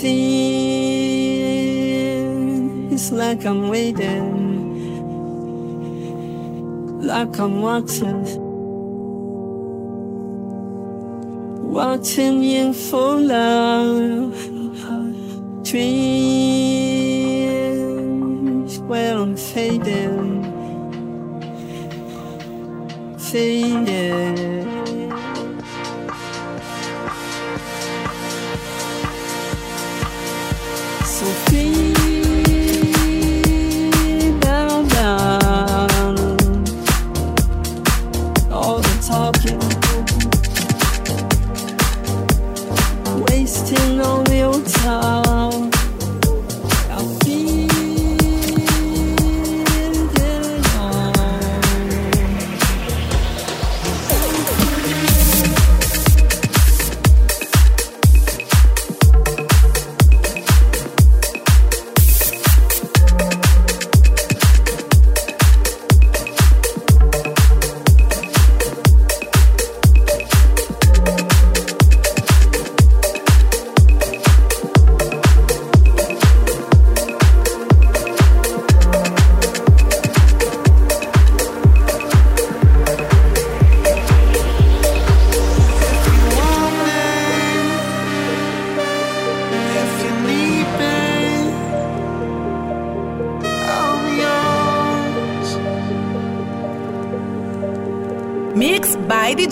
feel it's like I'm waiting, like I'm watching, watching you fall out. Dreams where I'm fading, fading.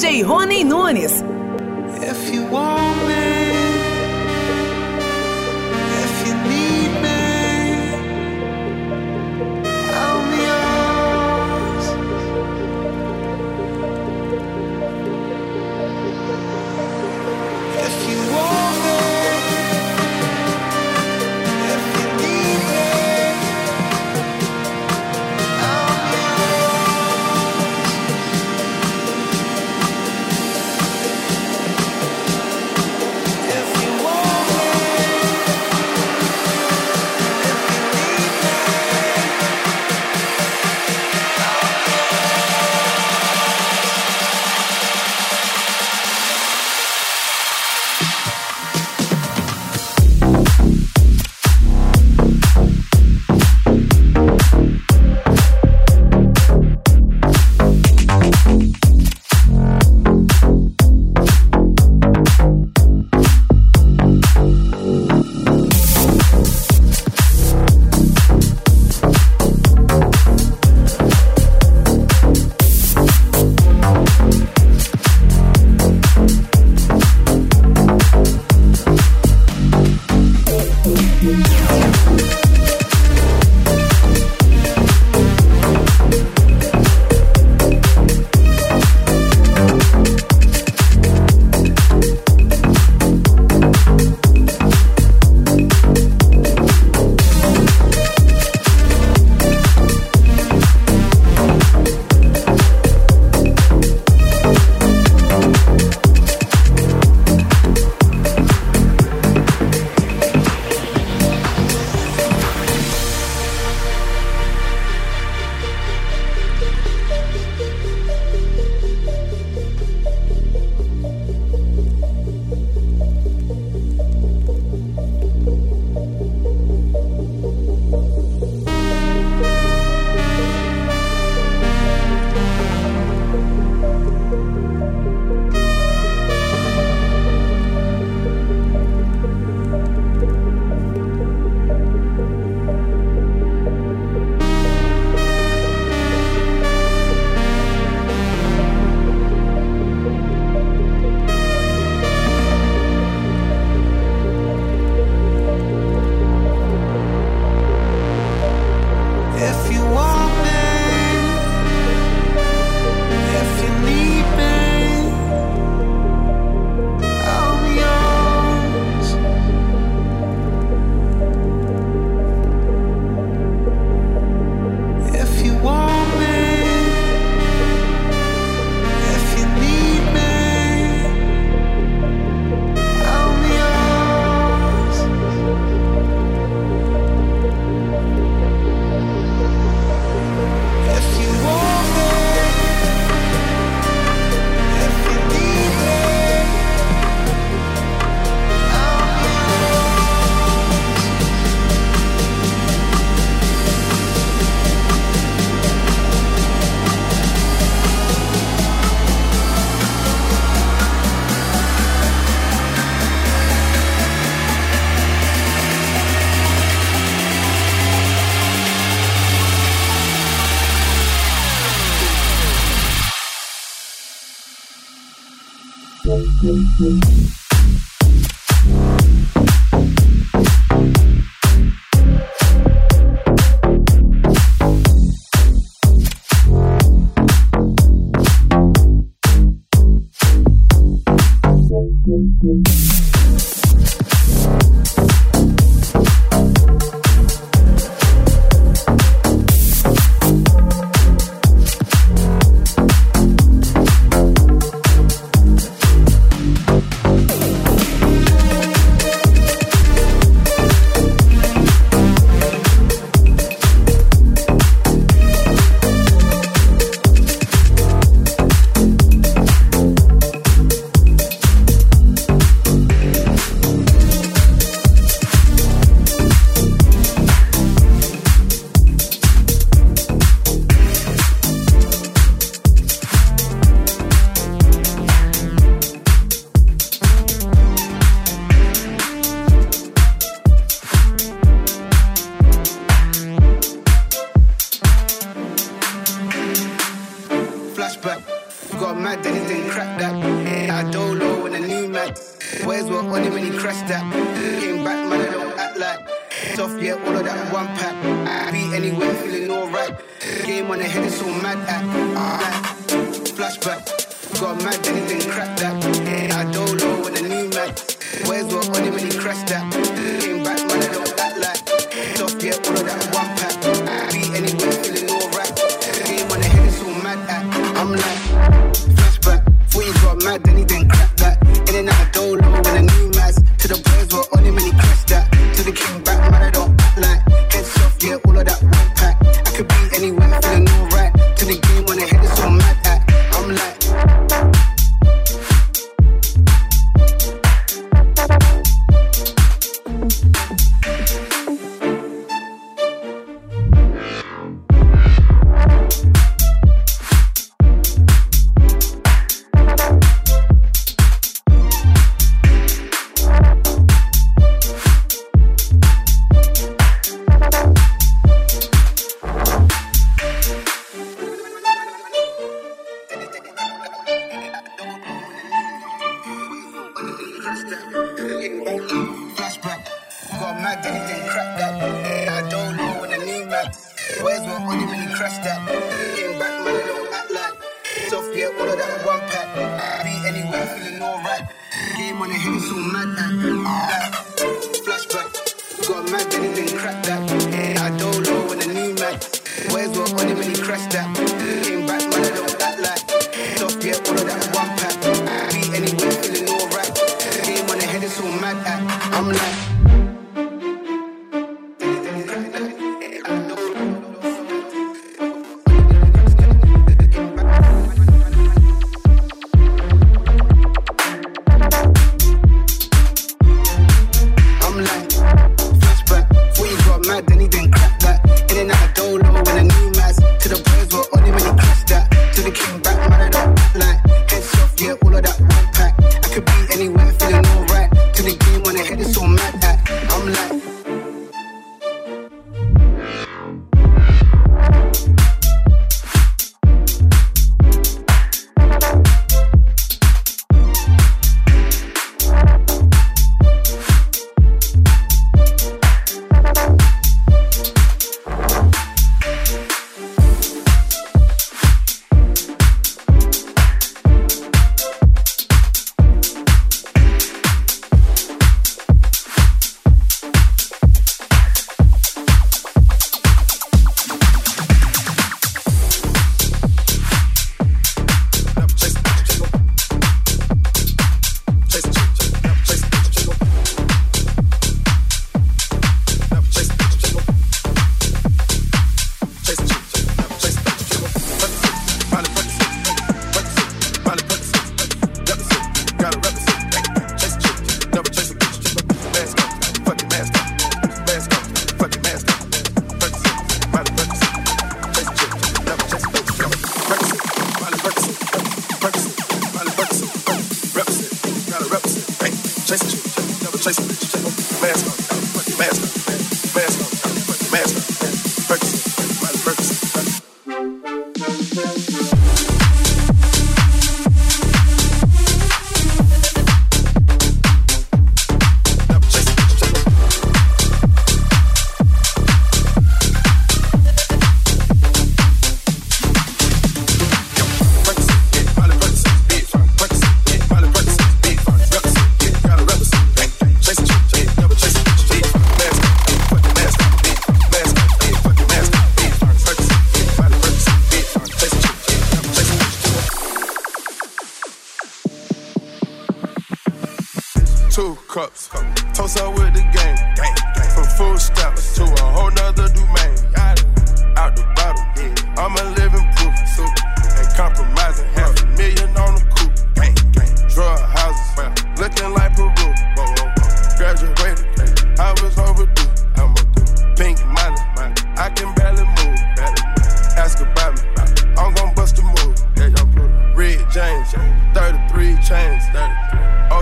stay home. Thank you.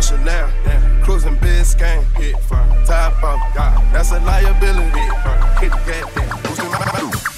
Chanel. Yeah. Cruising Biscayne. Hit yeah. Top off. God. That's a liability. Hit that. Boosting my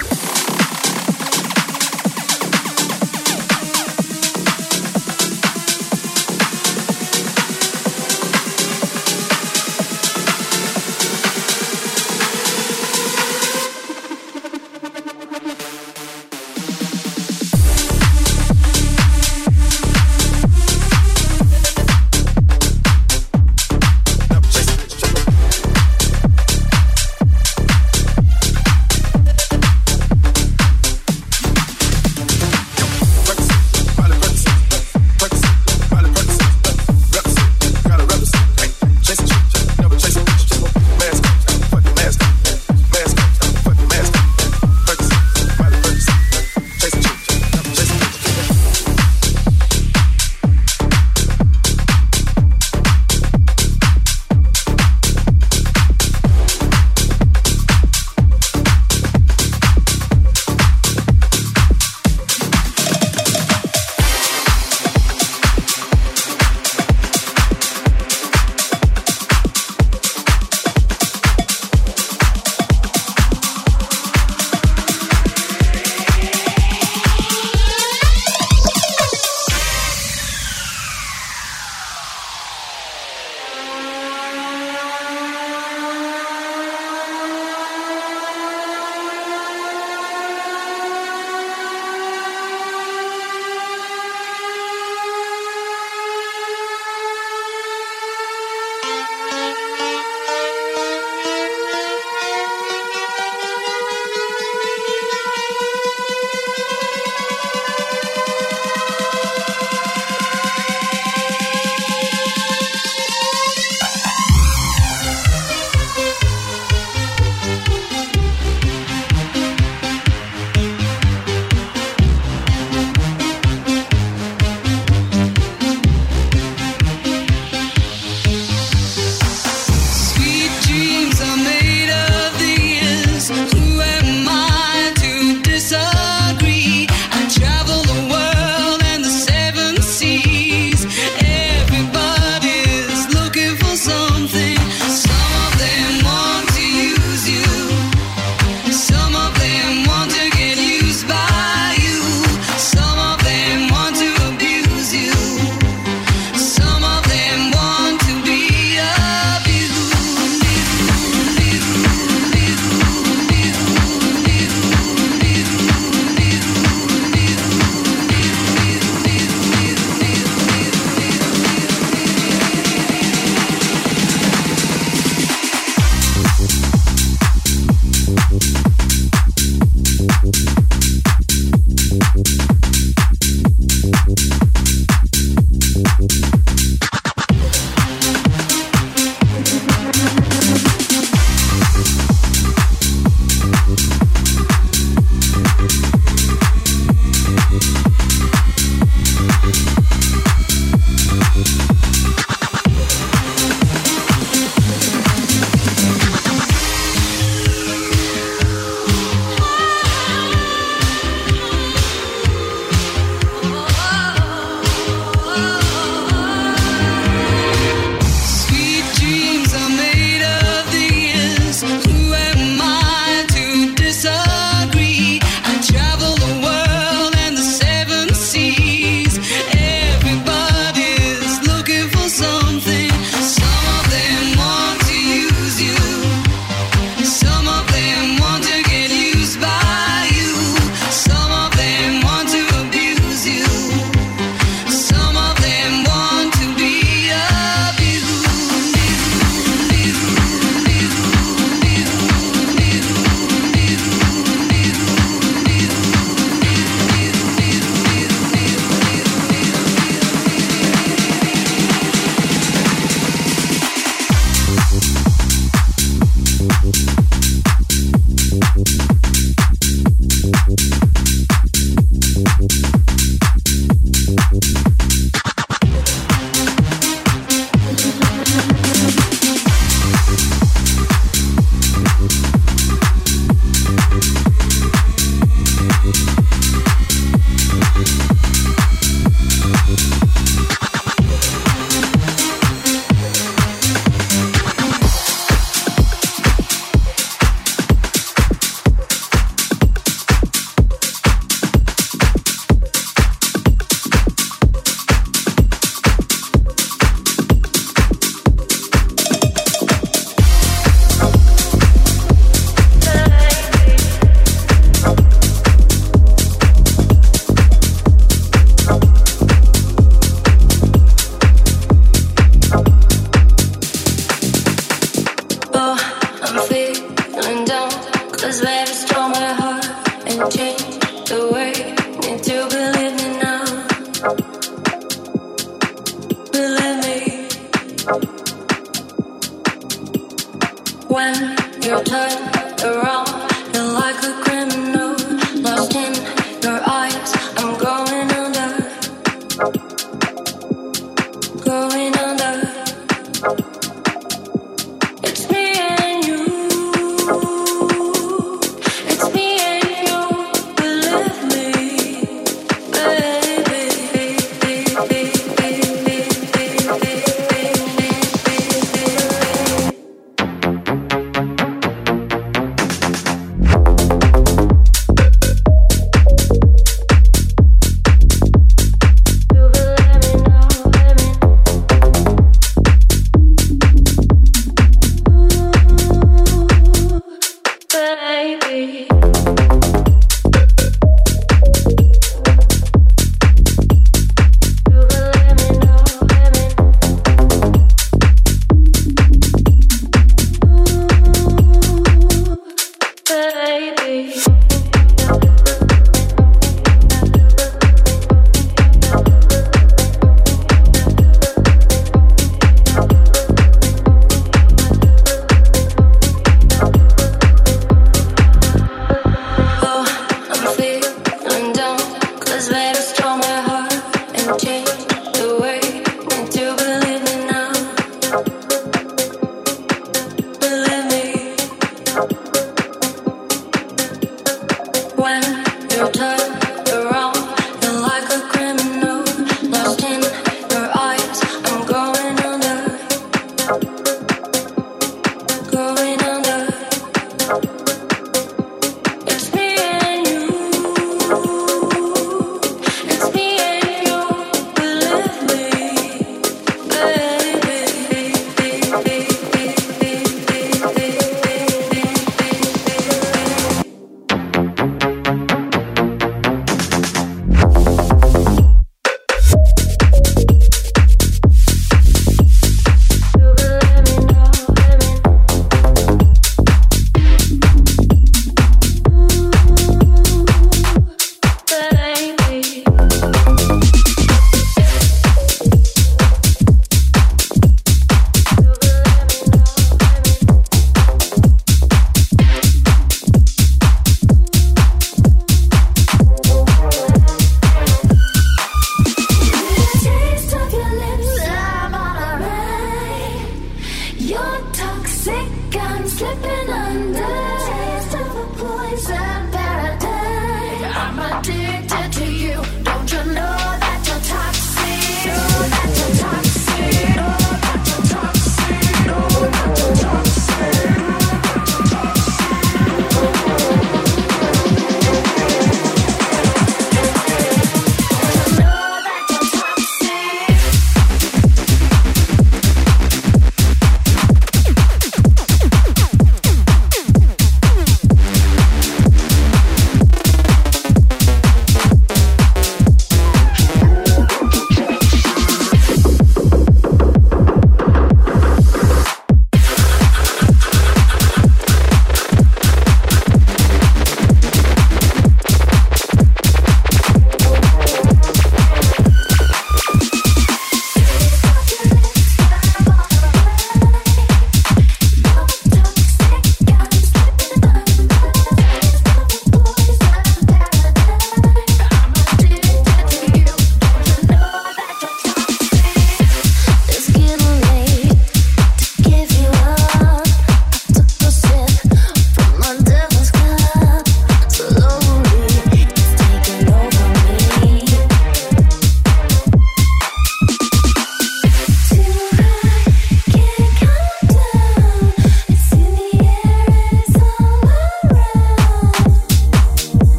When you're turned around.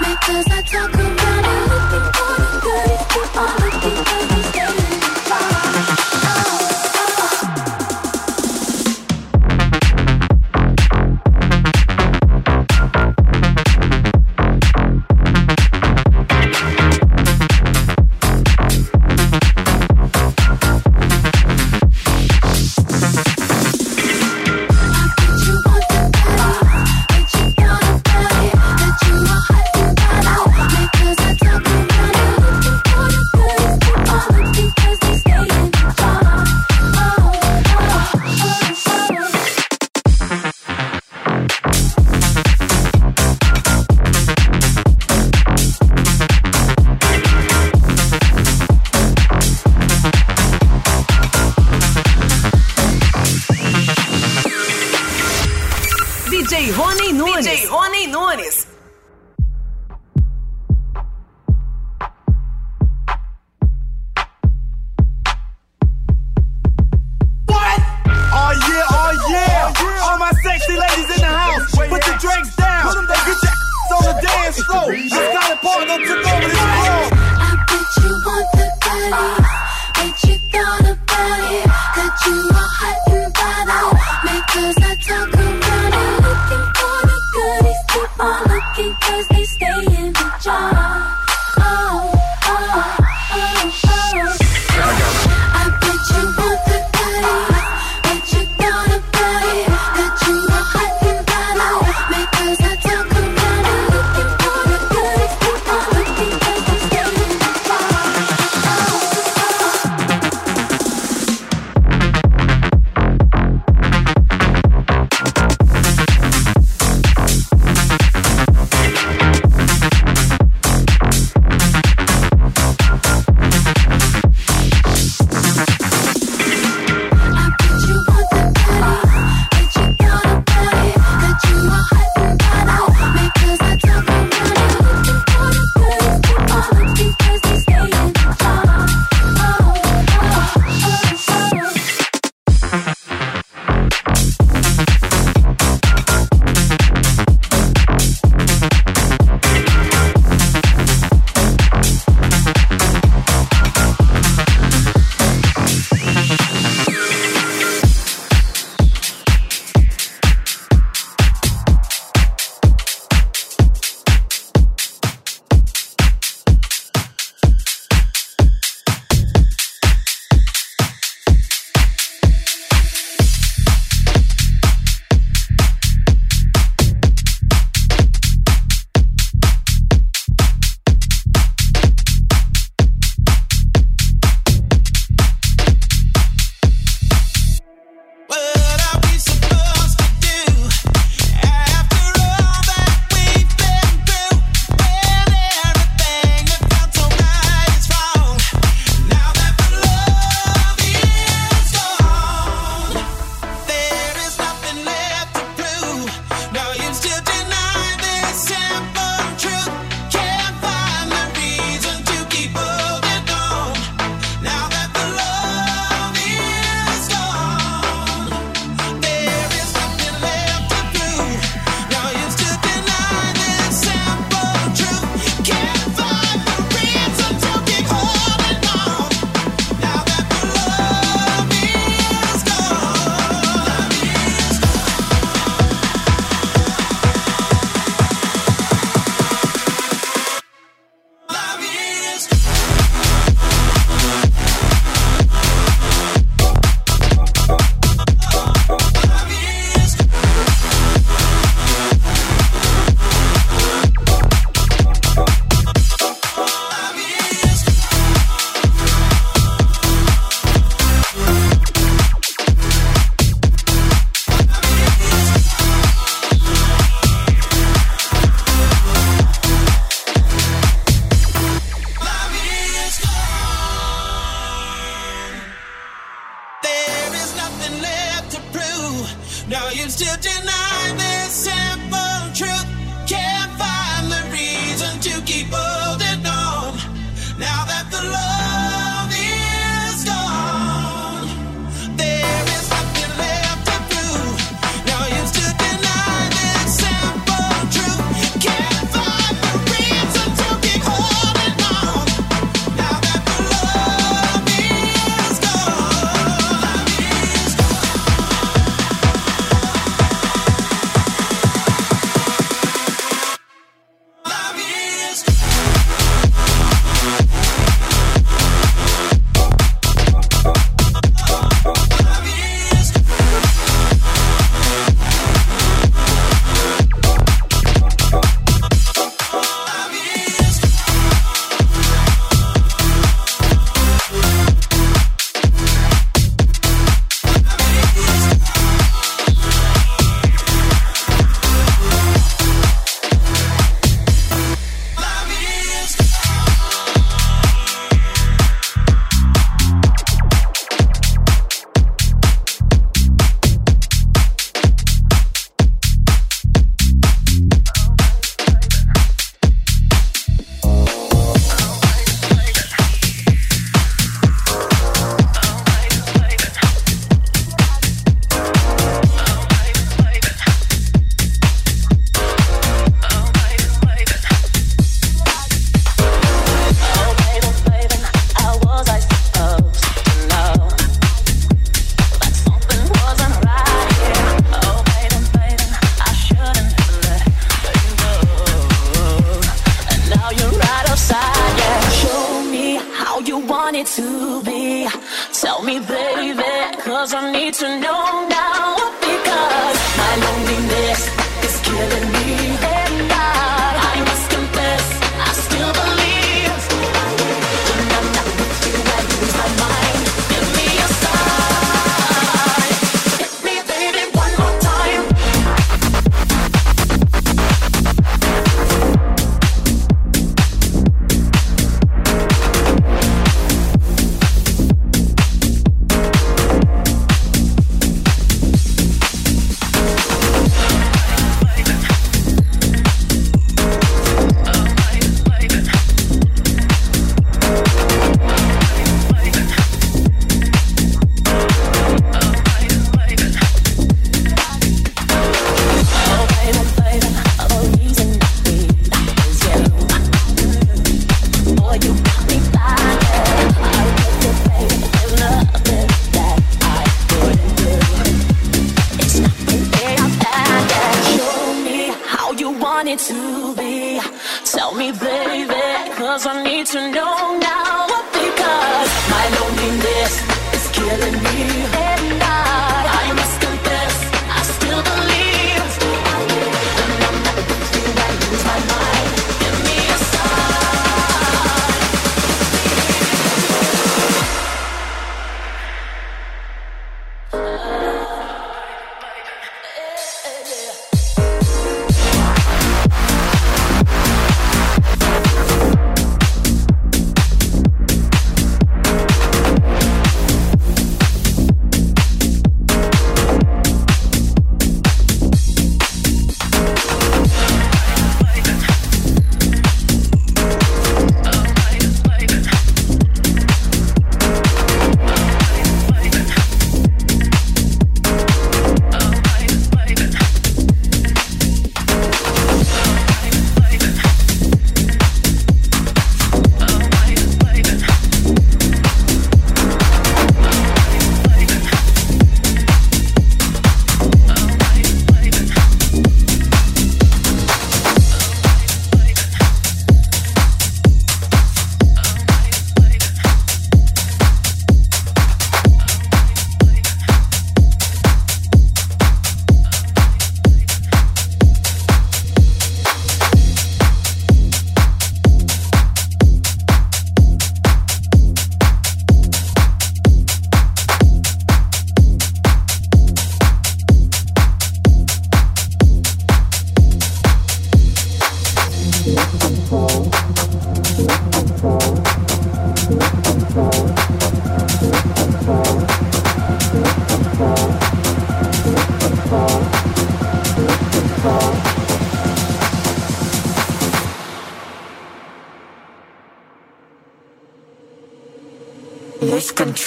Make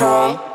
Lose